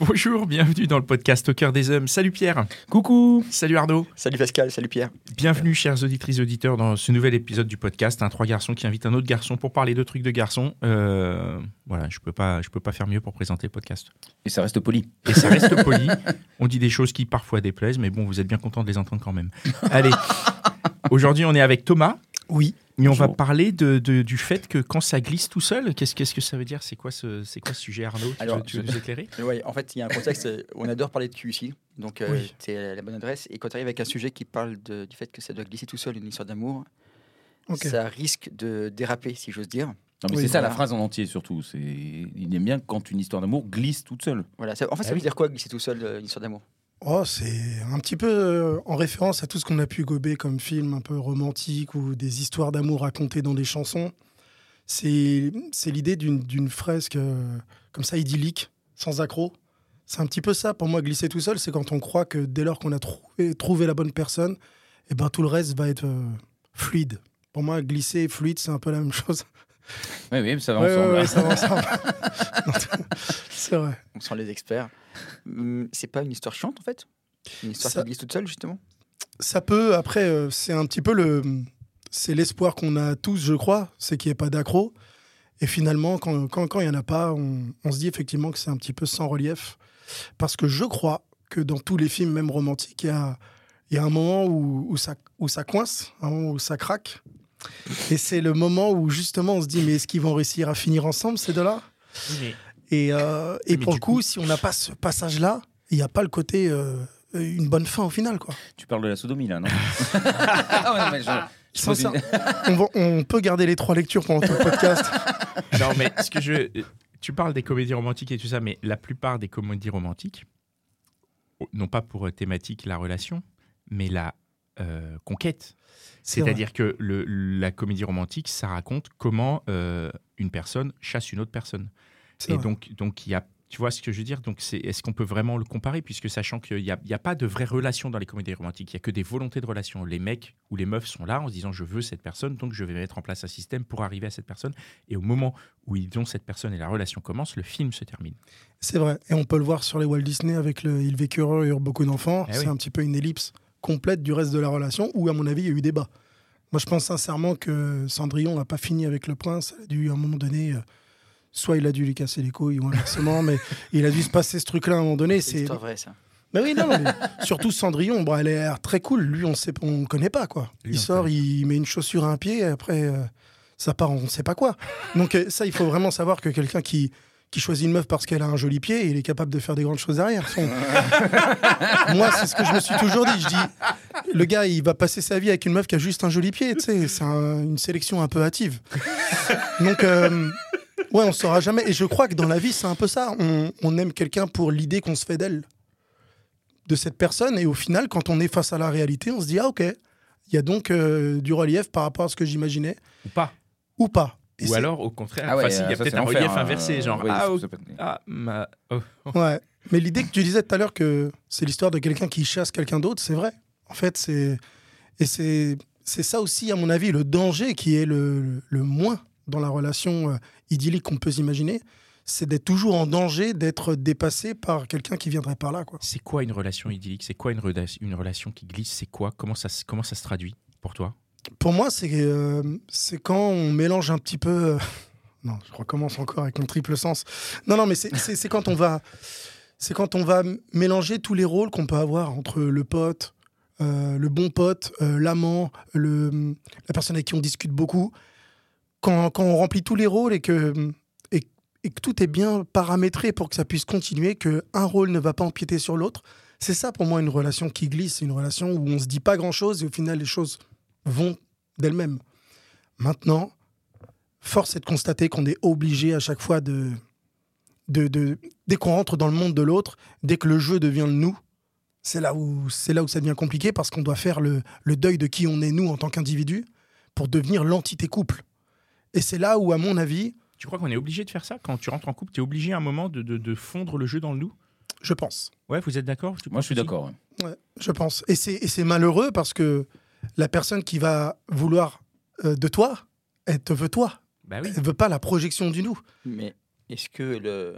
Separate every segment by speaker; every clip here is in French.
Speaker 1: Bonjour, bienvenue dans le podcast Au cœur des hommes. Salut Pierre.
Speaker 2: Coucou
Speaker 1: Salut Arnaud.
Speaker 2: Salut Pascal, salut Pierre.
Speaker 1: Bienvenue chers auditrices et auditeurs dans ce nouvel épisode du podcast. Un trois garçons qui invite un autre garçon pour parler de trucs de garçons. Euh, voilà, je peux pas, je peux pas faire mieux pour présenter le podcast.
Speaker 3: Et ça reste poli.
Speaker 1: Et ça reste poli. On dit des choses qui parfois déplaisent, mais bon, vous êtes bien content de les entendre quand même. Allez, aujourd'hui on est avec Thomas.
Speaker 4: Oui.
Speaker 1: Et on va parler de, de- du fait que quand ça glisse tout seul, qu'est-ce qu'est-ce que ça veut dire? C'est quoi ce c'est quoi ce sujet Arnaud? Tu
Speaker 2: Alors,
Speaker 1: veux- tu veux nous éclairer?
Speaker 2: Ouais, en fait, il y a un contexte euh, où on adore parler de cul ici, donc euh,
Speaker 4: Oui.
Speaker 2: c'est la bonne adresse. Et quand tu arrives avec un sujet qui parle de- du fait que ça doit glisser tout seul, une histoire d'amour, ça risque de déraper, si j'ose dire.
Speaker 3: Non, mais
Speaker 4: Oui,
Speaker 3: c'est ça la phrase en entier surtout. C'est il aime bien quand une histoire d'amour glisse toute seule.
Speaker 2: Voilà. ça- en fait, ça
Speaker 3: Ah
Speaker 2: veut
Speaker 3: oui.
Speaker 2: dire quoi glisser tout seul, euh, une histoire d'amour?
Speaker 4: Oh, c'est un petit peu euh, en référence à tout ce qu'on a pu gober comme film un peu romantique ou des histoires d'amour racontées dans des chansons. C'est l'idée d'une fresque euh, comme ça idyllique, sans accroc. C'est un petit peu ça pour moi, glisser tout seul, c'est quand on croit que dès lors qu'on a trouvé, trouvé la bonne personne, et ben tout le reste va être euh, fluide. Pour moi, glisser et fluide, c'est un peu la même chose.
Speaker 3: Oui, oui, ça va
Speaker 4: Ouais,
Speaker 3: ensemble.
Speaker 4: ouais, ouais, ça va ensemble. c'est vrai.
Speaker 2: On sent les experts. Hum, c'est pas une histoire chiante, en fait? Une histoire
Speaker 4: Ça-
Speaker 2: qui glisse toute seule, justement?
Speaker 4: Ça peut, après, euh, c'est un petit peu le. C'est l'espoir qu'on a tous, je crois, c'est qu'il n'y ait pas d'accro. Et finalement, quand il quand, quand il n'y en a pas, on, on se dit effectivement que c'est un petit peu sans relief. Parce que je crois que dans tous les films, même romantiques, il y a, il y a un moment où, où, ça, où ça coince, un moment où ça craque. Et c'est le moment où justement on se dit mais est-ce qu'ils vont réussir à finir ensemble ces deux-là? Et, euh, et pour
Speaker 1: du
Speaker 4: le coup, si on n'a pas ce passage-là, il n'y a pas le côté euh, une bonne fin au final. quoi.
Speaker 3: Tu parles de la sodomie là, non? Ah ouais, mais je-
Speaker 4: on, va- on peut garder les trois lectures pendant tout le podcast.
Speaker 1: Non, mais ce que je. Tu parles des comédies romantiques et tout ça, mais la plupart des comédies romantiques, non pas pour thématique la relation, mais la euh, conquête. C'est-à-dire que le- la comédie romantique, ça raconte comment euh, une personne chasse une autre personne. Et
Speaker 4: vrai.
Speaker 1: donc, donc il y a. Tu vois ce que je veux dire? Donc, c'est, est-ce qu'on peut vraiment le comparer? Puisque sachant qu'il n'y a, a pas de vraie relation dans les comédies romantiques, il n'y a que des volontés de relation. Les mecs ou les meufs sont là en se disant je veux cette personne, donc je vais mettre en place un système pour arriver à cette personne. Et au moment où ils ont cette personne et la relation commence, le film se termine.
Speaker 4: C'est vrai. Et on peut le voir sur les Walt Disney avec le Ils vécurent et eurent beaucoup d'enfants.
Speaker 1: Eh
Speaker 4: c'est
Speaker 1: oui.
Speaker 4: un petit peu une ellipse complète du reste de la relation où, à mon avis, il y a eu débat. Moi, je pense sincèrement que Cendrillon n'a pas fini avec le prince. Il a dû, à un moment donné, euh, soit il a dû lui casser les couilles ou inversement, mais il a dû se passer ce truc-là à un moment donné.
Speaker 2: C'est vraie, ça.
Speaker 4: Mais oui, non, mais surtout Cendrillon, bon, elle a l'air très cool. Lui, on sait, on connaît pas quoi.
Speaker 1: Lui,
Speaker 4: il sort, il met une chaussure à un pied, et après euh, ça part, on sait pas quoi. Donc euh, ça, il faut vraiment savoir que quelqu'un qui qui choisit une meuf parce qu'elle a un joli pied, il est capable de faire des grandes choses derrière. Son- Moi, c'est ce que je me suis toujours dit. Je dis, le gars, il va passer sa vie avec une meuf qui a juste un joli pied. C'est un- une sélection un peu hâtive. Donc euh, Ouais, on saura jamais. Et je crois que dans la vie, c'est un peu ça. On, on aime quelqu'un pour l'idée qu'on se fait d'elle, de cette personne. Et au final, quand on est face à la réalité, on se dit Ah, ok, il y a donc euh, du relief par rapport à ce que j'imaginais,
Speaker 1: Ou pas.
Speaker 4: ou pas. Et
Speaker 1: Ou alors, au contraire,
Speaker 3: Ah ouais,
Speaker 1: enfin, si, il y a
Speaker 3: ça,
Speaker 1: peut-être un relief
Speaker 3: hein.
Speaker 1: inversé, genre
Speaker 3: Oui,
Speaker 1: ah,
Speaker 3: ça peut
Speaker 1: ah, ma- oh, oh.
Speaker 4: Ouais. Mais l'idée que tu disais tout à l'heure que c'est l'histoire de quelqu'un qui chasse quelqu'un d'autre, c'est vrai. En fait, c'est. Et c'est. C'est ça aussi, à mon avis, le danger qui est le, le moins dans la relation euh, idyllique qu'on peut s'imaginer, c'est d'être toujours en danger d'être dépassé par quelqu'un qui viendrait par là. Quoi.
Speaker 1: C'est quoi une relation idyllique? C'est quoi une, une relation qui glisse? C'est quoi? Comment ça, comment ça se traduit pour toi?
Speaker 4: Pour moi, c'est euh, c'est quand on mélange un petit peu. euh, Non, je recommence encore avec mon triple sens. Non, non, mais c'est- c'est c'est quand on va. C'est quand on va mélanger tous les rôles qu'on peut avoir entre le pote, euh, le bon pote, euh, l'amant, la personne avec qui on discute beaucoup. Quand, quand on remplit tous les rôles et que, et, que tout est bien paramétré pour que ça puisse continuer, que un rôle ne va pas empiéter sur l'autre, c'est ça pour moi une relation qui glisse, une relation où on se dit pas grand-chose et au final les choses vont d'elles-mêmes. Maintenant, force est de constater qu'on est obligé à chaque fois de, de, de- dès qu'on rentre dans le monde de l'autre, dès que le jeu devient le nous, c'est là où c'est là où ça devient compliqué parce qu'on doit faire le, le deuil de qui on est nous en tant qu'individu pour devenir l'entité couple. Et c'est là où, à mon avis,
Speaker 1: Tu crois qu'on est obligé de faire ça? Quand tu rentres en couple, tu es obligé à un moment de, de- de fondre le jeu dans le nous?
Speaker 4: Je pense.
Speaker 1: Ouais, vous êtes d'accord?
Speaker 3: Moi, je suis d'accord. ouais.
Speaker 4: Ouais, je pense. Et c'est et c'est malheureux parce que la personne qui va vouloir euh, de toi, elle te veut toi.
Speaker 1: Bah oui.
Speaker 4: Elle veut pas la projection du nous.
Speaker 2: Mais est-ce que le,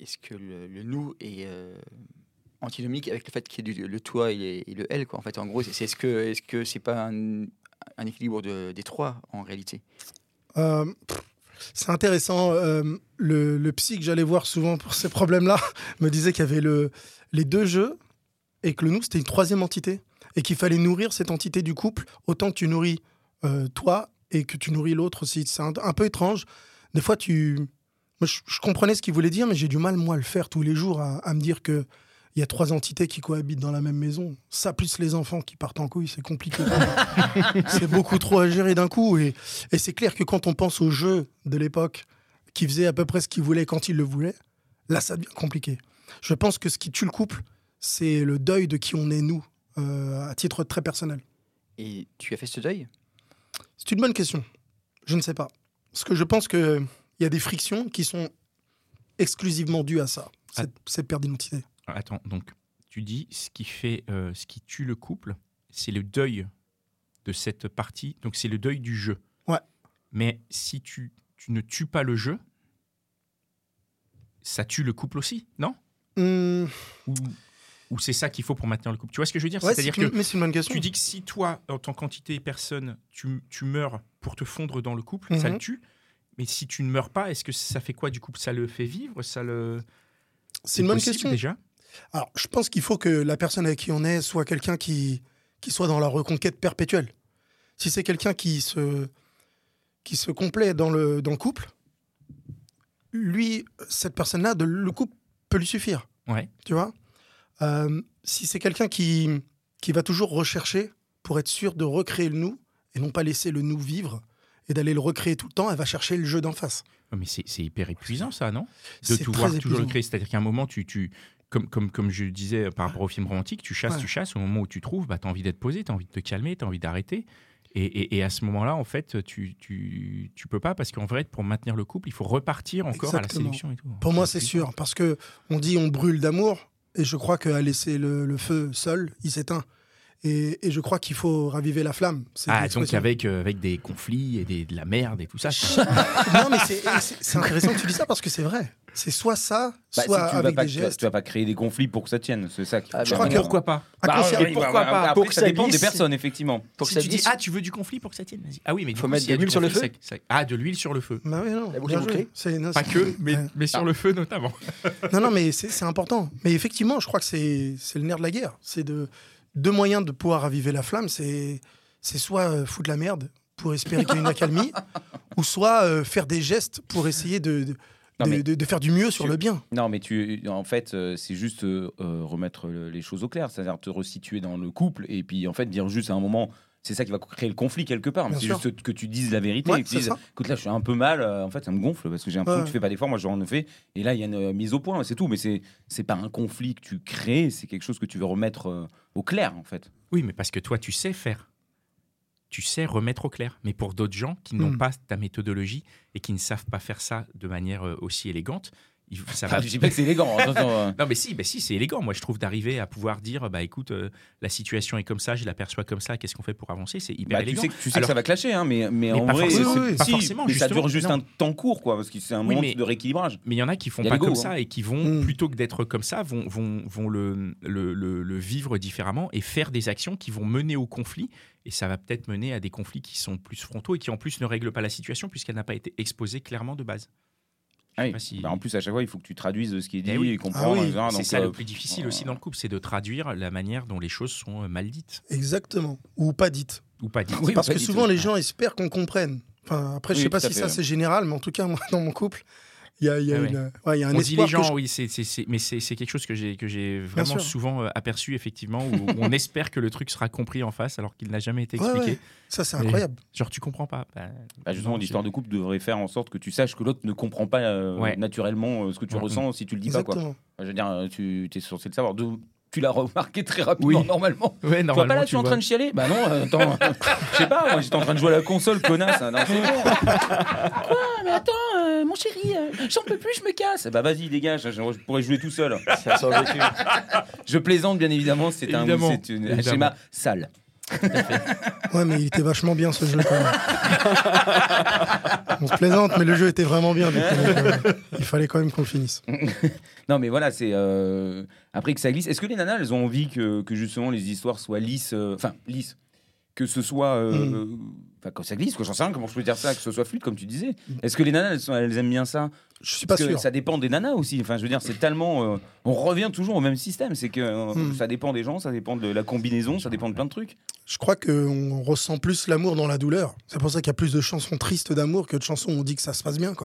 Speaker 2: est-ce que le, le nous est euh, antinomique avec le fait qu'il y ait du- le toi et, le elle quoi En fait, en gros, c'est est-ce que est-ce que c'est pas un, un équilibre de- des trois en réalité?
Speaker 4: Euh, c'est intéressant. euh, le, le psy que j'allais voir souvent pour ces problèmes-là me disait qu'il y avait le, les deux jeux et que le nous, c'était une troisième entité. Et qu'il fallait nourrir cette entité du couple autant que tu nourris euh, toi et que tu nourris l'autre aussi. C'est un, peu étrange. Des fois, tu. Moi, je, comprenais ce qu'il voulait dire, mais j'ai du mal, moi, à le faire tous les jours, à, me dire que. Il y a trois entités qui cohabitent dans la même maison. Ça, plus les enfants qui partent en couille, c'est compliqué. c'est beaucoup trop à gérer d'un coup. Et, et c'est clair que quand on pense au jeu de l'époque, qui faisait à peu près ce qu'il voulait quand il le voulait, là, ça devient compliqué. Je pense que ce qui tue le couple, c'est le deuil de qui on est, nous, à titre très personnel.
Speaker 2: Et tu as fait ce deuil?
Speaker 4: C'est une bonne question. Je ne sais pas. Parce que je pense qu'il y a des frictions qui sont exclusivement dues à ça, cette, cette perte d'identité.
Speaker 1: Attends, donc tu dis ce qui fait, euh, ce qui tue le couple, c'est le deuil de cette partie. Donc c'est le deuil du jeu.
Speaker 4: Ouais.
Speaker 1: Mais si tu, tu ne tues pas le jeu, ça tue le couple aussi, non? Ou, ou c'est ça qu'il faut pour maintenir le couple Tu vois ce que je veux dire?
Speaker 4: Ouais,
Speaker 1: C'est-à-dire que
Speaker 4: mais c'est une bonne question.
Speaker 1: tu dis que si toi, en tant qu'entité personne, tu, tu meurs pour te fondre dans le couple, ça
Speaker 4: Mhm.
Speaker 1: le tue. Mais si tu ne meurs pas, est-ce que ça fait quoi du couple? Ça le fait vivre? Ça le
Speaker 4: c'est une bonne question.
Speaker 1: déjà?
Speaker 4: Alors, je pense qu'il faut que la personne avec qui on est soit quelqu'un qui, qui soit dans la reconquête perpétuelle. Si c'est quelqu'un qui se, qui se complaît dans le, dans le couple, lui, cette personne-là, le couple peut lui suffire.
Speaker 1: Ouais.
Speaker 4: Tu vois? Euh, Si c'est quelqu'un qui, qui va toujours rechercher pour être sûr de recréer le nous et non pas laisser le nous vivre et d'aller le recréer tout le temps, elle va chercher le jeu d'en face.
Speaker 1: Mais c'est hyper épuisant, ça, non? De
Speaker 4: C'est
Speaker 1: tout voir toujours le créer. C'est-à-dire qu'à un moment, tu, tu, comme, comme, comme je disais par rapport au film romantique, tu chasses,
Speaker 4: Ouais.
Speaker 1: tu chasses. Au moment où tu trouves, bah, tu as envie d'être posé, tu as envie de te calmer, tu as envie d'arrêter. Et, et- et à ce moment-là, en fait, tu, tu, tu peux pas parce qu'en vrai, pour maintenir le couple, il faut repartir encore à la sélection et tout.
Speaker 4: Pour moi, c'est sûr, parce que on dit on brûle d'amour, et je crois qu'à laisser le, le feu seul, il s'éteint. Et, et je crois qu'il faut raviver la flamme.
Speaker 1: Ah, donc avec, euh, avec des conflits et des, de la merde et tout ça.
Speaker 4: non, mais c'est- intéressant que tu dis ça parce que c'est vrai. C'est soit ça,
Speaker 3: Bah,
Speaker 4: soit
Speaker 3: si tu vas
Speaker 4: avec
Speaker 3: pas,
Speaker 4: des
Speaker 3: tu vas-
Speaker 4: gestes.
Speaker 3: tu vas pas créer des conflits pour que ça tienne. C'est ça qui.
Speaker 2: Ah,
Speaker 4: Je crois que-
Speaker 1: Pourquoi pas
Speaker 3: Bah, oui,
Speaker 1: pourquoi
Speaker 3: bah,
Speaker 1: pas
Speaker 3: Après,
Speaker 2: Pour que
Speaker 3: ça
Speaker 2: ça
Speaker 3: dépend des personnes, effectivement.
Speaker 2: Pour que
Speaker 1: Si
Speaker 2: ça
Speaker 1: tu dis
Speaker 2: glisse,
Speaker 1: ah tu veux du conflit pour que ça tienne vas-y. ah oui mais du
Speaker 2: Faut
Speaker 1: coup,
Speaker 2: mettre de l'huile
Speaker 1: du
Speaker 2: sur le feu
Speaker 1: ah de l'huile sur le feu
Speaker 4: Bah oui, non,
Speaker 1: pas que mais, mais sur
Speaker 3: Ah.
Speaker 1: le feu notamment
Speaker 4: Non, non, mais c'est c'est important. Mais effectivement, je crois que c'est c'est le nerf de la guerre. C'est de deux moyens de pouvoir raviver la flamme. C'est soit euh, foutre la merde pour espérer qu'il y ait une accalmie, ou soit euh, faire des gestes pour essayer de, de,
Speaker 3: Non,
Speaker 4: de-
Speaker 3: mais-
Speaker 4: de- de faire du mieux sur
Speaker 3: Tu-
Speaker 4: le bien.
Speaker 3: Non, mais tu, en fait, euh, c'est juste euh, remettre le- les choses au clair, c'est-à-dire te resituer dans le couple et puis en fait dire juste à un moment, c'est ça qui va créer le conflit quelque part. C'est juste que tu dises la vérité.
Speaker 4: Ouais,
Speaker 3: et que tu dises, écoute, là, je suis un peu mal. euh, en fait, ça me gonfle parce que j'ai
Speaker 4: Ouais.
Speaker 3: que tu fais pas d'effort. Moi, j'en fais. Et là, il y a une euh, mise au point, c'est tout. Mais c'est c'est pas un conflit que tu crées, c'est quelque chose que tu veux remettre euh, au clair, en fait.
Speaker 1: oui mais parce que toi tu sais faire tu sais remettre au clair mais pour d'autres gens qui n'ont
Speaker 4: Hmm.
Speaker 1: pas ta méthodologie et qui ne savent pas faire ça de manière euh, aussi élégante ça va
Speaker 3: Enfin, je dis pas que c'est élégant. euh.
Speaker 1: Non, mais si, bah si c'est élégant. Moi, je trouve d'arriver à pouvoir dire, bah écoute, euh, la situation est comme ça, je l'aperçois comme ça, qu'est-ce qu'on fait pour avancer? C'est hyper
Speaker 3: Bah, tu
Speaker 1: élégant.
Speaker 3: sais, tu sais
Speaker 1: Alors-
Speaker 3: que ça va clasher, hein, mais, mais, en
Speaker 1: pas
Speaker 3: vrai,
Speaker 1: forcément,
Speaker 3: c'est-
Speaker 4: oui, oui.
Speaker 1: pas
Speaker 3: si,
Speaker 1: forcément,
Speaker 3: mais ça dure juste
Speaker 1: non.
Speaker 3: un temps court, quoi, parce que c'est un
Speaker 1: Oui,
Speaker 3: moment de rééquilibrage.
Speaker 1: Mais il y en a qui font
Speaker 3: a
Speaker 1: pas comme
Speaker 3: hein.
Speaker 1: ça et qui vont,
Speaker 4: Mm.
Speaker 1: plutôt que d'être comme ça, vont, vont, vont le, le, le- le vivre différemment et faire des actions qui vont mener au conflit. Et ça va peut-être mener à des conflits qui sont plus frontaux et qui en plus ne règlent pas la situation puisqu'elle n'a pas été exposée clairement de base.
Speaker 3: Ah oui.
Speaker 1: pas si-
Speaker 3: Bah, en plus, à chaque fois, il faut que tu traduises ce qui est dit
Speaker 1: Eh oui.
Speaker 3: et comprendre.
Speaker 4: Ah oui.
Speaker 3: etc.
Speaker 1: c'est ça
Speaker 3: euh,
Speaker 1: le plus difficile aussi dans le couple, c'est de traduire la manière dont les choses sont euh, mal dites
Speaker 4: Exactement. Ou pas dites.
Speaker 1: ou pas dites.
Speaker 3: Oui,
Speaker 4: Parce
Speaker 3: pas
Speaker 4: que souvent, les gens espèrent qu'on comprenne. Enfin, après, je sais pas si ça c'est général, mais en tout cas, moi, dans mon couple, Il y a, il y a
Speaker 1: Ah ouais.
Speaker 4: une- ouais, il y a un
Speaker 1: On dit les gens,
Speaker 4: je-
Speaker 1: oui, mais c'est, quelque chose que j'ai, vraiment souvent euh, aperçu, effectivement, où, où on espère que le truc sera compris en face alors qu'il n'a jamais été expliqué.
Speaker 4: ouais. Ça, c'est
Speaker 1: Et-
Speaker 4: incroyable.
Speaker 1: Genre, tu comprends pas. Bah,
Speaker 3: Bah, justement, l'histoire de couple devrait faire en sorte que tu saches que l'autre ne comprend pas euh,
Speaker 1: Ouais.
Speaker 3: naturellement euh, ce que tu
Speaker 1: Mhm.
Speaker 3: ressens si tu le dis pas. Quoi.
Speaker 4: Exactement.
Speaker 3: Je veux dire, tu es censé le savoir. De- tu l'as remarqué très rapidement,
Speaker 1: Oui.
Speaker 3: normalement.
Speaker 1: Ouais,
Speaker 3: Tu vois pas là, tu
Speaker 1: tu
Speaker 3: es en train de chialer Bah non, euh, attends. Je sais pas, moi j'étais en train de jouer à la console, connasse. hein, non, bon. Quoi Mais attends, euh, mon chéri, euh, j'en peux plus, je me casse. Bah vas-y, dégage, je, je pourrais jouer tout seul.
Speaker 2: Ça.
Speaker 3: Je plaisante, bien évidemment, c'est un,
Speaker 1: Évidemment.
Speaker 3: schéma sale.
Speaker 4: Ouais, mais il était vachement bien ce jeu quand même. On se plaisante, mais le jeu était vraiment bien. donc, euh, il fallait quand même qu'on le finisse.
Speaker 3: Non, mais voilà, c'est. euh, Après que ça glisse. Est-ce que les nanas, elles ont envie que, que justement les histoires soient lisses euh, Enfin, lisses. Que ce soit. euh,
Speaker 4: Mm.
Speaker 3: euh, Enfin, quand ça glisse, quoi, j'en sais rien, comment je peux dire ça, que ce soit fluide, comme tu disais. Est-ce que les nanas, elles, sont- elles aiment bien ça?
Speaker 4: Je suis pas
Speaker 3: Parce que
Speaker 4: sûr.
Speaker 3: ça dépend des nanas aussi. Enfin, je veux dire, c'est tellement. euh, on revient toujours au même système. C'est que euh,
Speaker 4: Mm.
Speaker 3: ça dépend des gens, ça dépend de la combinaison, ça dépend de plein de trucs.
Speaker 4: Je crois qu'on ressent plus l'amour dans la douleur. C'est pour ça qu'il y a plus de chansons tristes d'amour que de chansons où on dit que ça se passe bien. Quoi.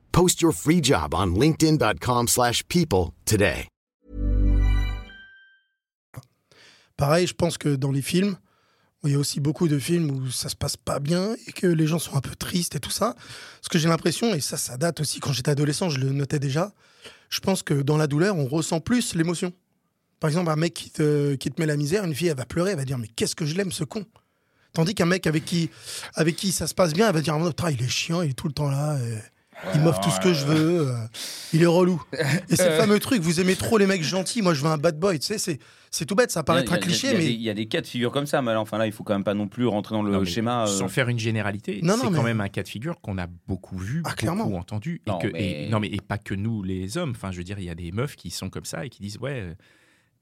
Speaker 5: Post your free job on linkedin.com/people slash people today.
Speaker 4: Pareil, je pense que dans les films, il y a aussi beaucoup de films où ça se passe pas bien et que les gens sont un peu tristes et tout ça. Parce que j'ai l'impression, et ça, ça date aussi quand j'étais adolescent, je le notais déjà, je pense que dans la douleur, on ressent plus l'émotion. Par exemple, un mec qui te, qui te met la misère, une fille, elle va pleurer, elle va dire Mais qu'est-ce que je l'aime, ce con? Tandis qu'un mec avec qui, avec qui ça se passe bien, elle va dire Putain, il est chiant, il est tout le temps là. Il m'offre tout ce que je veux. euh, il est relou. Et c'est le fameux truc, vous aimez trop les mecs gentils, moi je veux un bad boy. Tu sais, c'est, c'est tout bête, ça paraît un cliché,
Speaker 3: il y a
Speaker 4: mais.
Speaker 3: des- Il y a des cas de figure comme ça, mais là, enfin là, il faut quand même pas non plus rentrer dans le
Speaker 1: Non,
Speaker 3: schéma. euh,
Speaker 1: Sans faire une généralité,
Speaker 4: Non,
Speaker 1: c'est
Speaker 4: non,
Speaker 1: quand même un cas de figure qu'on a beaucoup vu,
Speaker 4: Ah, clairement.
Speaker 1: beaucoup entendu. Et
Speaker 3: Non,
Speaker 1: que,
Speaker 3: mais-
Speaker 1: et, non, mais et pas que nous, les hommes. Enfin, je veux dire, il y a des meufs qui sont comme ça et qui disent Ouais, euh,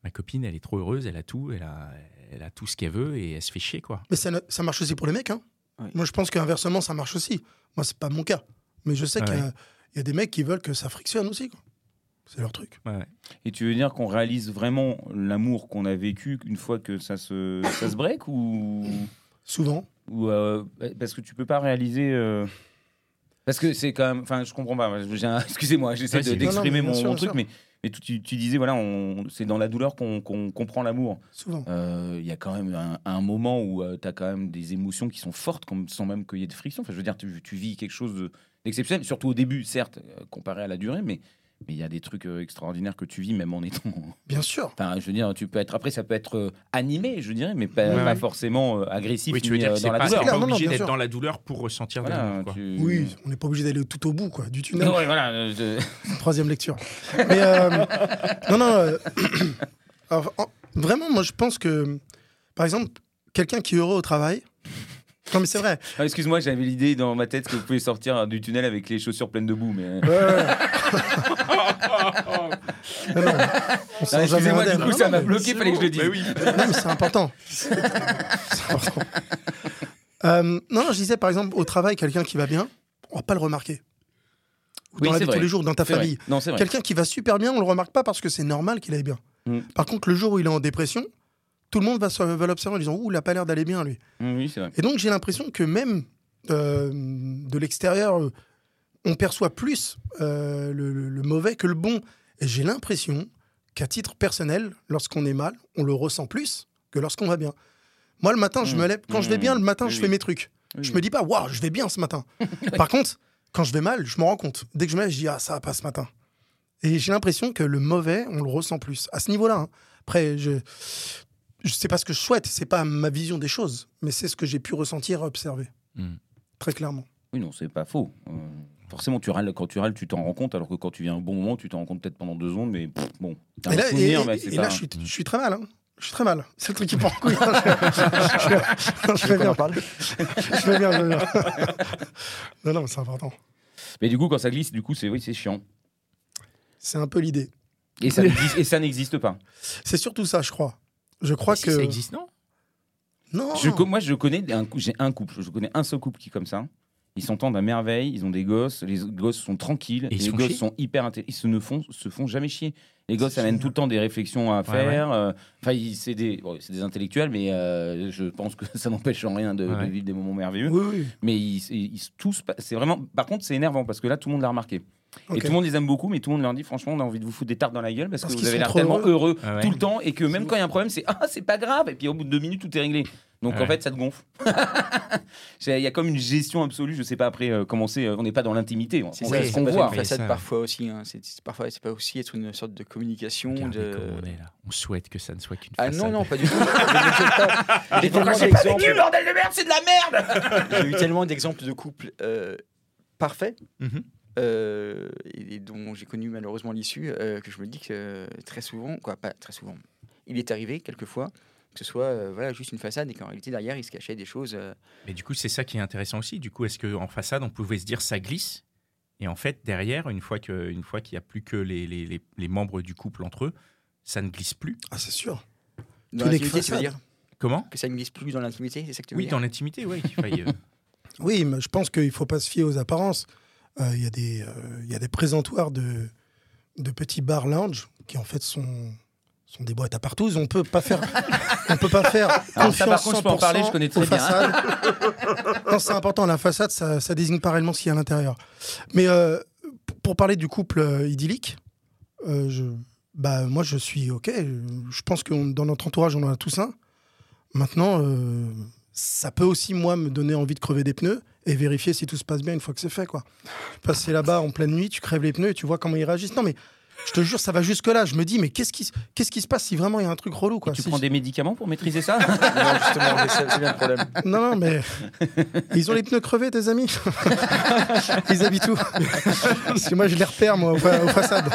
Speaker 1: ma copine, elle est trop heureuse, elle a tout, elle a, elle a tout ce qu'elle veut et elle se fait chier, quoi.
Speaker 4: Mais ça, ça marche aussi pour les mecs. Hein.
Speaker 2: Oui.
Speaker 4: Moi, je pense qu'inversement, ça marche aussi. Moi, c'est pas mon cas. Mais je sais qu'il y a- y, des mecs qui veulent que ça frictionne aussi. quoi. C'est leur truc.
Speaker 1: Ouais.
Speaker 3: Et tu veux dire qu'on réalise vraiment l'amour qu'on a vécu une fois que ça se, ça se break ou,
Speaker 4: Souvent.
Speaker 3: ou euh, parce que tu peux pas réaliser euh, parce que c'est quand même enfin je comprends pas excusez-moi j'essaie de- d'exprimer mon,
Speaker 4: sûr,
Speaker 3: mon
Speaker 4: bien
Speaker 3: truc
Speaker 4: sûr.
Speaker 3: mais mais tu, disais voilà c'est dans la douleur qu'on comprend l'amour
Speaker 4: Souvent.
Speaker 3: Euh, il y a quand même un, un moment où tu as quand même des émotions qui sont fortes comme, sans même qu'il y ait de friction enfin je veux dire tu, tu vis quelque chose de- d'exceptionnel surtout au début certes euh, comparé à la durée mais mais il y a des trucs euh, extraordinaires que tu vis même en étant
Speaker 4: Bien sûr.
Speaker 3: Enfin, je veux dire, tu peux être après, ça peut être euh, animé, je dirais, mais pas,
Speaker 1: Ouais,
Speaker 3: pas
Speaker 1: ouais.
Speaker 3: forcément euh, agressif.
Speaker 1: Oui, tu veux dire
Speaker 3: dans la
Speaker 1: pas,
Speaker 3: douleur.
Speaker 1: pas obligé d'être dans la douleur pour ressentir de
Speaker 3: Voilà,
Speaker 1: l'amour, quoi.
Speaker 3: tu-
Speaker 4: Oui, on n'est pas obligé d'aller tout au bout quoi, du tunnel.
Speaker 3: Non, ouais, voilà. euh, je-
Speaker 4: Troisième lecture. Mais euh, non, non. euh, alors, en- vraiment, moi, je pense que, par exemple, quelqu'un qui est heureux au travail. Non, mais c'est vrai.
Speaker 3: Ah, Excuse-moi, j'avais l'idée dans ma tête que vous pouvez sortir du tunnel avec les chaussures pleines de boue, mais.
Speaker 4: Ouais, ouais. Non, non, on sent jamais
Speaker 3: Excusez-moi, du
Speaker 4: indemne.
Speaker 3: coup,
Speaker 4: Non,
Speaker 3: ça
Speaker 4: non,
Speaker 3: m'a
Speaker 4: mais-
Speaker 3: bloqué, fallait que je le dise.
Speaker 4: Non, mais c'est important. C'est important. Euh, non, non, je disais par exemple au travail, quelqu'un qui va bien, on va pas le remarquer. Ou
Speaker 3: Oui,
Speaker 4: dans la
Speaker 3: c'est
Speaker 4: vie de tous les jours, dans ta
Speaker 3: C'est vrai.
Speaker 4: famille.
Speaker 3: Non, c'est vrai.
Speaker 4: Quelqu'un qui va super bien, on le remarque pas parce que c'est normal qu'il aille bien.
Speaker 3: Mm.
Speaker 4: Par contre, le jour où il est en dépression, tout le monde va, se- va l'observer en disant Ouh, il a pas l'air d'aller bien, lui.
Speaker 3: Mm, Oui, c'est vrai.
Speaker 4: Et donc, j'ai l'impression que même euh, de l'extérieur, euh, on perçoit plus euh, le, mauvais que le bon. Et j'ai l'impression qu'à titre personnel, lorsqu'on est mal, on le ressent plus que lorsqu'on va bien. Moi, le matin, je
Speaker 3: Mm.
Speaker 4: me lève. Quand je vais bien, le matin,
Speaker 3: Oui,
Speaker 4: je
Speaker 3: oui.
Speaker 4: fais mes trucs.
Speaker 3: Oui,
Speaker 4: Je me dis pas, waouh, je vais bien ce matin. Par contre, quand je vais mal, je me rends compte. Dès que je me lève, je dis, ah, ça va pas ce matin. Et j'ai l'impression que le mauvais, on le ressent plus. À ce niveau-là. hein. Après, je je sais pas ce que je souhaite, c'est pas ma vision des choses, mais c'est ce que j'ai pu ressentir, observer.
Speaker 1: Mm.
Speaker 4: Très clairement.
Speaker 3: Oui, non, c'est pas faux. Euh, forcément, tu râles, quand tu râles, tu t'en rends compte, alors que quand tu viens un bon moment, tu t'en rends compte peut-être pendant deux secondes, mais pff, bon.
Speaker 4: Et
Speaker 3: un
Speaker 4: là,
Speaker 3: souvenir,
Speaker 4: et-
Speaker 3: mais
Speaker 4: et
Speaker 3: c'est
Speaker 4: là, je, suis, je suis très mal. hein. Je suis très mal. C'est le truc qui prend en couille. Je,
Speaker 2: qu'on
Speaker 4: bien. Je vais bien, je vais bien. Non, non, mais c'est important.
Speaker 3: Mais du coup, quand ça glisse, du coup, c'est oui, c'est chiant.
Speaker 4: C'est un peu l'idée.
Speaker 3: Et ça n'existe- et ça n'existe pas.
Speaker 4: C'est surtout ça, je crois. Je crois
Speaker 1: Si,
Speaker 4: que.
Speaker 1: ça existe, non?
Speaker 4: Non.
Speaker 3: Je moi, je connais un j'ai un couple. Je connais un seul couple qui est comme ça. Ils s'entendent à merveille. Ils ont des gosses. Les gosses sont tranquilles.
Speaker 1: Et ils se
Speaker 3: les
Speaker 1: font
Speaker 3: gosses
Speaker 1: chier
Speaker 3: sont hyper intelligents. Ils se ne font, se font jamais chier. Les gosses amènent
Speaker 4: génial.
Speaker 3: tout le temps des réflexions à
Speaker 1: Ouais,
Speaker 3: faire. euh, Enfin, ils- c'est des, bon, c'est des intellectuels, mais euh, je pense que ça n'empêche en rien de, vivre des moments merveilleux.
Speaker 4: Oui, oui.
Speaker 3: Mais ils, ils- ils- tous, c'est vraiment. Par contre, c'est énervant parce que là, tout le monde l'a remarqué. Et tout le monde les aime beaucoup, mais tout le monde leur dit franchement, on a envie de vous foutre des tartes dans la gueule parce,
Speaker 4: Parce
Speaker 3: que vous avez l'air tellement heureux,
Speaker 1: Ah ouais.
Speaker 3: tout le temps et que même quand il y a un problème, c'est ah, c'est pas grave. Et puis au bout de deux minutes, tout est réglé. Donc en
Speaker 1: Ouais.
Speaker 3: fait, ça te gonfle. Il y a comme une gestion absolue. Je sais pas après euh, comment c'est. euh, on n'est pas dans l'intimité. On
Speaker 2: C'est
Speaker 3: on
Speaker 2: ça,
Speaker 3: ce qu'on voit.
Speaker 2: une
Speaker 1: ça.
Speaker 2: parfois aussi. hein. C'est parfois, c'est pas aussi être une sorte de communication. De...
Speaker 1: on est là. On souhaite que ça ne soit qu'une
Speaker 2: Ah
Speaker 1: façade.
Speaker 2: non, non, pas du tout. J'ai tellement
Speaker 3: J'ai pas
Speaker 2: d'exemples-
Speaker 3: vécu, bordel de merde, c'est de la merde.
Speaker 2: J'ai eu tellement d'exemples de couples euh, parfaits
Speaker 1: Mhm.
Speaker 2: euh, et, et dont j'ai connu malheureusement l'issue euh, que je me dis que euh, très souvent, quoi, pas très souvent, il est arrivé quelquefois que ce soit euh, voilà, juste une façade et qu'en réalité derrière il se cachait des choses. euh,
Speaker 1: Mais du coup, c'est ça qui est intéressant aussi. Du coup, est-ce qu'en façade, on pouvait se dire ça glisse? Et en fait, derrière, une fois que- une fois qu'il n'y a plus que les, les- les- les membres du couple entre eux, ça ne glisse plus.
Speaker 4: Ah, c'est sûr.
Speaker 2: dans
Speaker 4: Tout n'est que
Speaker 2: l'intimité, tu veux dire?
Speaker 1: Comment?
Speaker 2: Que ça ne glisse plus dans l'intimité, c'est ça que tu veux
Speaker 1: Oui,
Speaker 2: dire?
Speaker 1: dans l'intimité, oui. faille, euh,
Speaker 4: Oui, mais je pense qu'il ne faut pas se fier aux apparences. Euh, Il y, a des, euh, il y a des présentoirs de, de petits bars lounge qui en fait sont, sont des boîtes à partous. On peut pas faire, on peut pas faire
Speaker 3: Alors ça, par
Speaker 4: confiance
Speaker 3: contre, je peux en
Speaker 4: 100%
Speaker 3: parler, je connais très
Speaker 4: aux
Speaker 3: bien.
Speaker 4: façades. non, c'est important. La façade, ça, ça désigne pas réellement ce qu'il y a à l'intérieur. Mais euh, pour parler du couple euh, idyllique, euh, je, bah, moi, je suis OK. Je pense que on- dans notre entourage, on en a tous un. Maintenant, ça peut aussi, moi, me donner envie de crever des pneus et vérifier si tout se passe bien une fois que c'est fait. Quoi. Passer là-bas en pleine nuit, tu crèves les pneus et tu vois comment ils réagissent. Non, mais je te jure, ça va jusque-là. Je me dis, mais qu'est-ce qui, qu'est-ce qui se passe si vraiment il y a un truc relou quoi
Speaker 3: Tu
Speaker 4: Si-
Speaker 3: prends des médicaments pour maîtriser ça
Speaker 2: Non, justement, c'est bien le problème.
Speaker 4: Non, non, mais ils ont les pneus crevés, tes amis. ils habitent où Parce que moi, je les repère, moi, aux, fa- aux façades.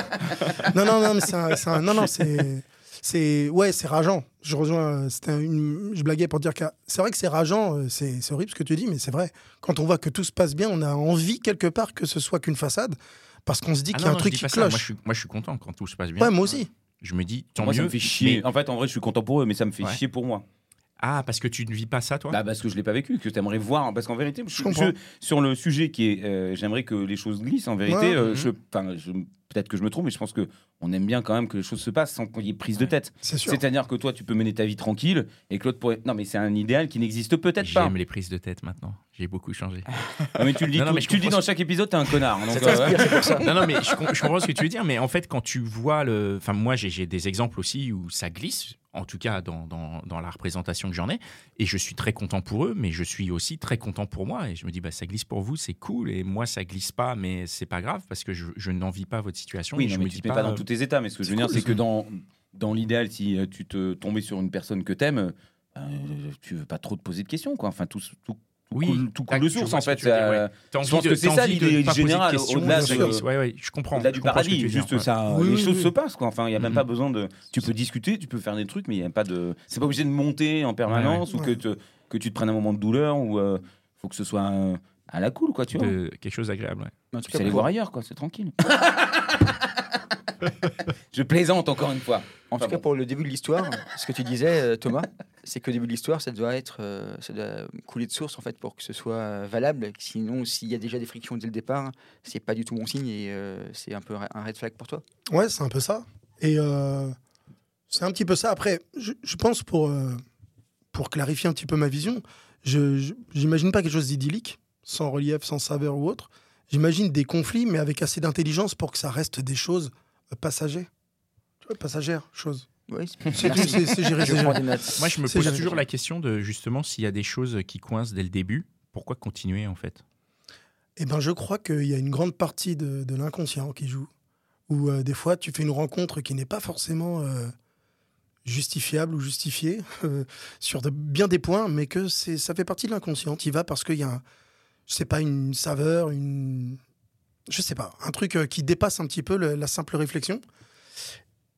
Speaker 4: Non, non, non, mais c'est un, c'est un- non, non, c'est, c'est, ouais, c'est rageant. Je rejoins. C'était une, je blaguais pour dire que c'est vrai que c'est rageant. euh, C'est, c'est horrible ce que tu dis, mais c'est vrai. Quand on voit que tout se passe bien, on a envie quelque part que ce soit qu'une façade, parce qu'on se dit
Speaker 1: Ah
Speaker 4: qu'il y a
Speaker 1: non,
Speaker 4: un
Speaker 1: non,
Speaker 4: truc qui
Speaker 1: ça. Moi,
Speaker 4: cloche.
Speaker 1: je suis, moi, je suis content quand tout se passe bien.
Speaker 4: Ouais, moi aussi.
Speaker 1: Je me dis, tant
Speaker 3: Moi,
Speaker 1: mieux.
Speaker 3: ça me fait chier.
Speaker 1: mais-
Speaker 3: En fait, en vrai, je suis content pour eux, mais ça me fait
Speaker 1: Ouais.
Speaker 3: chier pour moi.
Speaker 1: Ah, parce que tu ne vis pas ça, toi?
Speaker 3: Bah, parce que je l'ai pas vécu, que tu aimerais voir. Parce qu'en vérité, je-
Speaker 4: Je
Speaker 3: sur le sujet qui est, euh, j'aimerais que les choses glissent. En vérité,
Speaker 4: Ouais.
Speaker 3: euh,
Speaker 1: Mhm.
Speaker 3: je- peut-être que je me trompe, mais je pense que on aime bien quand même que les choses se passent sans qu'il y ait prise de tête.
Speaker 4: C'est sûr.
Speaker 3: C'est-à-dire que toi, tu peux mener ta vie tranquille et que l'autre pourrait. Non, mais c'est un idéal qui n'existe peut-être pas.
Speaker 1: J'aime les prises de tête maintenant. J'ai beaucoup changé.
Speaker 3: Ah, mais tu le dis,
Speaker 1: Non, non, mais je
Speaker 3: tu le dis dans chaque épisode, t'es un connard. Donc,
Speaker 2: Ça
Speaker 3: euh,
Speaker 2: pour ça.
Speaker 1: non, non, mais je, com- je comprends ce que tu veux dire. Mais en fait, quand tu vois le. Enfin, moi, j'ai- j'ai des exemples aussi où ça glisse, en tout cas dans, dans, dans la représentation que j'en ai. Et je suis très content pour eux, mais je suis aussi très content pour moi. Et je me dis, bah, ça glisse pour vous, c'est cool. Et moi, ça glisse pas, mais c'est pas grave parce que je, je n'envie pas votre situation.
Speaker 3: Oui,
Speaker 1: et
Speaker 3: non,
Speaker 1: je
Speaker 3: mais
Speaker 1: me
Speaker 3: tu
Speaker 1: dis
Speaker 3: te mets pas dans
Speaker 1: euh,
Speaker 3: tous tes états. Mais ce que je veux dire, c'est que dans, dans l'idéal, si euh, tu te tombais sur une personne que t'aimes, euh, tu veux pas trop te poser de questions, quoi. Enfin, tout, tout,
Speaker 1: Oui,
Speaker 3: coule, tout coule
Speaker 1: ah,
Speaker 3: de source, en fait. euh,
Speaker 1: ouais.
Speaker 3: Je pense
Speaker 1: de-
Speaker 3: que c'est ça l'idée générale, au-delà.
Speaker 1: Ouais, ouais, je comprends.
Speaker 3: Au-delà du paradis, juste ça,
Speaker 4: Oui,
Speaker 3: les
Speaker 4: oui,
Speaker 3: choses
Speaker 4: oui.
Speaker 3: se passent quoi. Enfin, il y a même
Speaker 1: Mhm.
Speaker 3: pas besoin de. Tu peux discuter, tu peux faire des trucs, mais il y a pas de. C'est pas obligé de monter en permanence ou que te- que tu te prennes un moment de douleur ou euh, faut que ce soit euh, à la cool quoi, tu vois.
Speaker 1: De- quelque chose d'agréable. ouais.
Speaker 3: Tu aller voir ailleurs quoi, c'est tranquille. Je plaisante encore une fois.
Speaker 2: En
Speaker 3: Enfin
Speaker 2: tout cas,
Speaker 3: bon.
Speaker 2: pour le début de l'histoire, ce que tu disais, euh, Thomas, c'est qu'au début de l'histoire, ça doit être, euh, ça doit couler de source en fait pour que ce soit euh, valable. Sinon, s'il y a déjà des frictions dès le départ, c'est pas du tout bon signe et euh, c'est un peu un red flag pour toi.
Speaker 4: Ouais, c'est un peu ça. Et c'est un petit peu ça. Après, je, pense pour, pour clarifier un petit peu ma vision, je j'imagine pas quelque chose d'idyllique, sans relief, sans saveur ou autre. J'imagine des conflits, mais avec assez d'intelligence pour que ça reste des choses passagères. Passagères, choses.
Speaker 2: Oui,
Speaker 4: C'est géré.
Speaker 1: Moi, je me pose toujours la question de justement s'il y a des choses qui coincent dès le début, pourquoi continuer en fait?
Speaker 4: Eh ben, je crois qu'il y a une grande partie de, de l'inconscient qui joue. Où euh, des fois, tu fais une rencontre qui n'est pas forcément euh, justifiable ou justifiée euh, sur de, bien des points, mais que ça fait partie de l'inconscient. Tu y vas parce qu'il y a, un- je sais pas, une saveur, une, je sais pas, un truc euh, qui dépasse un petit peu le- la simple réflexion.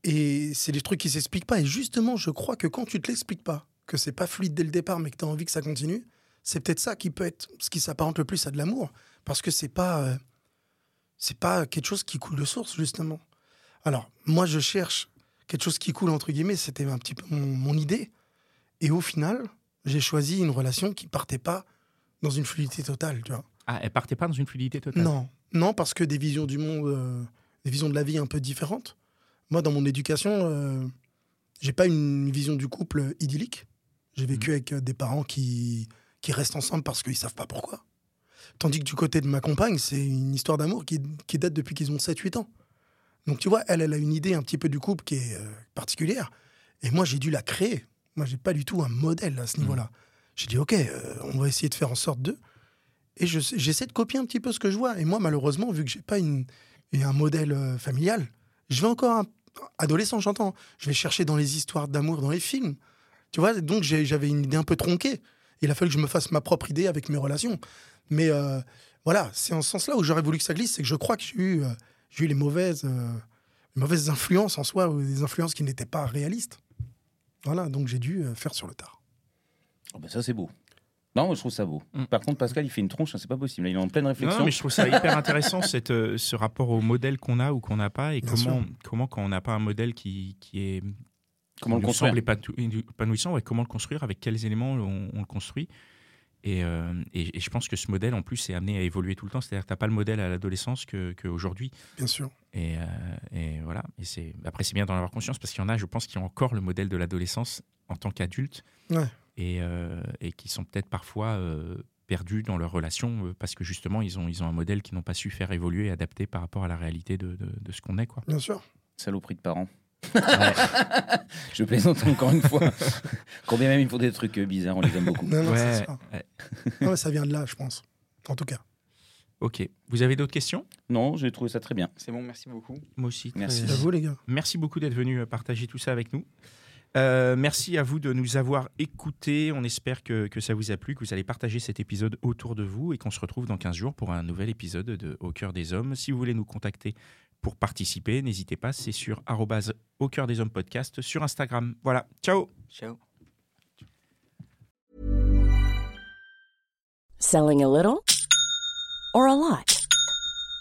Speaker 4: Et c'est des trucs qui s'expliquent pas. Et justement, je crois que quand tu te l'expliques pas, que c'est pas fluide dès le départ, mais que tu as envie que ça continue, c'est peut-être ça qui peut être ce qui s'apparente le plus à de l'amour parce que c'est pas euh, c'est pas quelque chose qui coule de source justement Alors, moi, je cherche quelque chose qui coule, entre guillemets. C'était un petit peu mon, mon idée. Et au final, j'ai choisi une relation qui partait pas dans une fluidité totale, tu vois.
Speaker 1: Ah, elle partait pas dans une fluidité totale?
Speaker 4: Non, non, parce que des visions du monde, euh, des visions de la vie un peu différentes. Moi, dans mon éducation, euh, j'ai pas une vision du couple idyllique. J'ai vécu avec euh, des parents qui, qui restent ensemble parce qu'ils savent pas pourquoi. Tandis que du côté de ma compagne, c'est une histoire d'amour qui, qui date depuis qu'ils ont 7-8 ans. Donc tu vois, elle, elle a une idée un petit peu du couple qui est euh, particulière. Et moi, j'ai dû la créer. Moi, j'ai pas du tout un modèle à ce niveau-là. J'ai dit, OK, euh, on va essayer de faire en sorte d'eux. Et je- j'essaie de copier un petit peu ce que je vois. Et moi, malheureusement, vu que j'ai pas une, un modèle euh, familial, je vais encore, adolescent, j'entends, je vais chercher dans les histoires d'amour, dans les films. Tu vois, donc j'avais une idée un peu tronquée. Il a fallu que je me fasse ma propre idée avec mes relations. Mais euh, voilà, c'est en ce sens-là où j'aurais voulu que ça glisse, c'est que je crois que j'ai eu, euh, euh, les mauvaises influences en soi, ou des influences qui n'étaient pas réalistes. Voilà, donc j'ai dû faire sur le tard.
Speaker 3: Oh, bah, ça, c'est beau. Non, je trouve ça beau.
Speaker 1: Mm.
Speaker 3: Par contre, Pascal, il fait une tronche, c'est pas possible. Il est en pleine réflexion.
Speaker 1: non, mais je trouve ça hyper intéressant cette, euh, ce rapport au modèle qu'on a ou qu'on n'a pas et
Speaker 4: Bien
Speaker 1: comment, comment quand on n'a pas un modèle qui, qui est
Speaker 3: Comment le construire
Speaker 1: semble épanouissant, ouais, comment le construire, avec quels éléments on, on le construit. Et, euh, et- et je pense que ce modèle, en plus, est amené à évoluer tout le temps. C'est-à-dire que tu n'as pas le modèle à l'adolescence qu'aujourd'hui. Que aujourd'hui.
Speaker 4: Bien sûr.
Speaker 1: et, euh, et voilà. Et c'est après, c'est bien d'en avoir conscience parce qu'il y en a, je pense, qui ont encore le modèle de l'adolescence en tant qu'adulte
Speaker 4: Ouais.
Speaker 1: Et, euh, et qui sont peut-être parfois euh, perdus dans leur relation euh, parce que justement, ils ont, ils ont un modèle qu'ils n'ont pas su faire évoluer et adapter par rapport à la réalité de, de- de ce qu'on est. Quoi.
Speaker 4: Bien sûr.
Speaker 3: Saloperie de parents. je plaisante encore une fois. Combien même ils font des trucs bizarres, on les aime beaucoup.
Speaker 4: Non, non,
Speaker 1: Ouais,
Speaker 4: ça.
Speaker 1: ouais.
Speaker 4: Non, ça vient de là, je pense. En tout cas.
Speaker 1: Ok. Vous avez d'autres questions?
Speaker 3: Non, j'ai trouvé ça très bien.
Speaker 2: C'est bon, merci beaucoup.
Speaker 1: Moi aussi. très-
Speaker 3: Merci.
Speaker 4: À vous, les gars.
Speaker 1: Merci beaucoup d'être venu euh, partager tout ça avec nous. Euh, merci à vous de nous avoir écoutés. On espère que, que ça vous a plu, que vous allez partager cet épisode autour de vous et qu'on se retrouve dans 15 jours pour un nouvel épisode de Au cœur des hommes. Si vous voulez nous contacter pour participer, n'hésitez pas, c'est sur arrobase au cœur des hommes podcast sur Instagram. Voilà, ciao
Speaker 2: Ciao.
Speaker 6: Selling a little or a lot?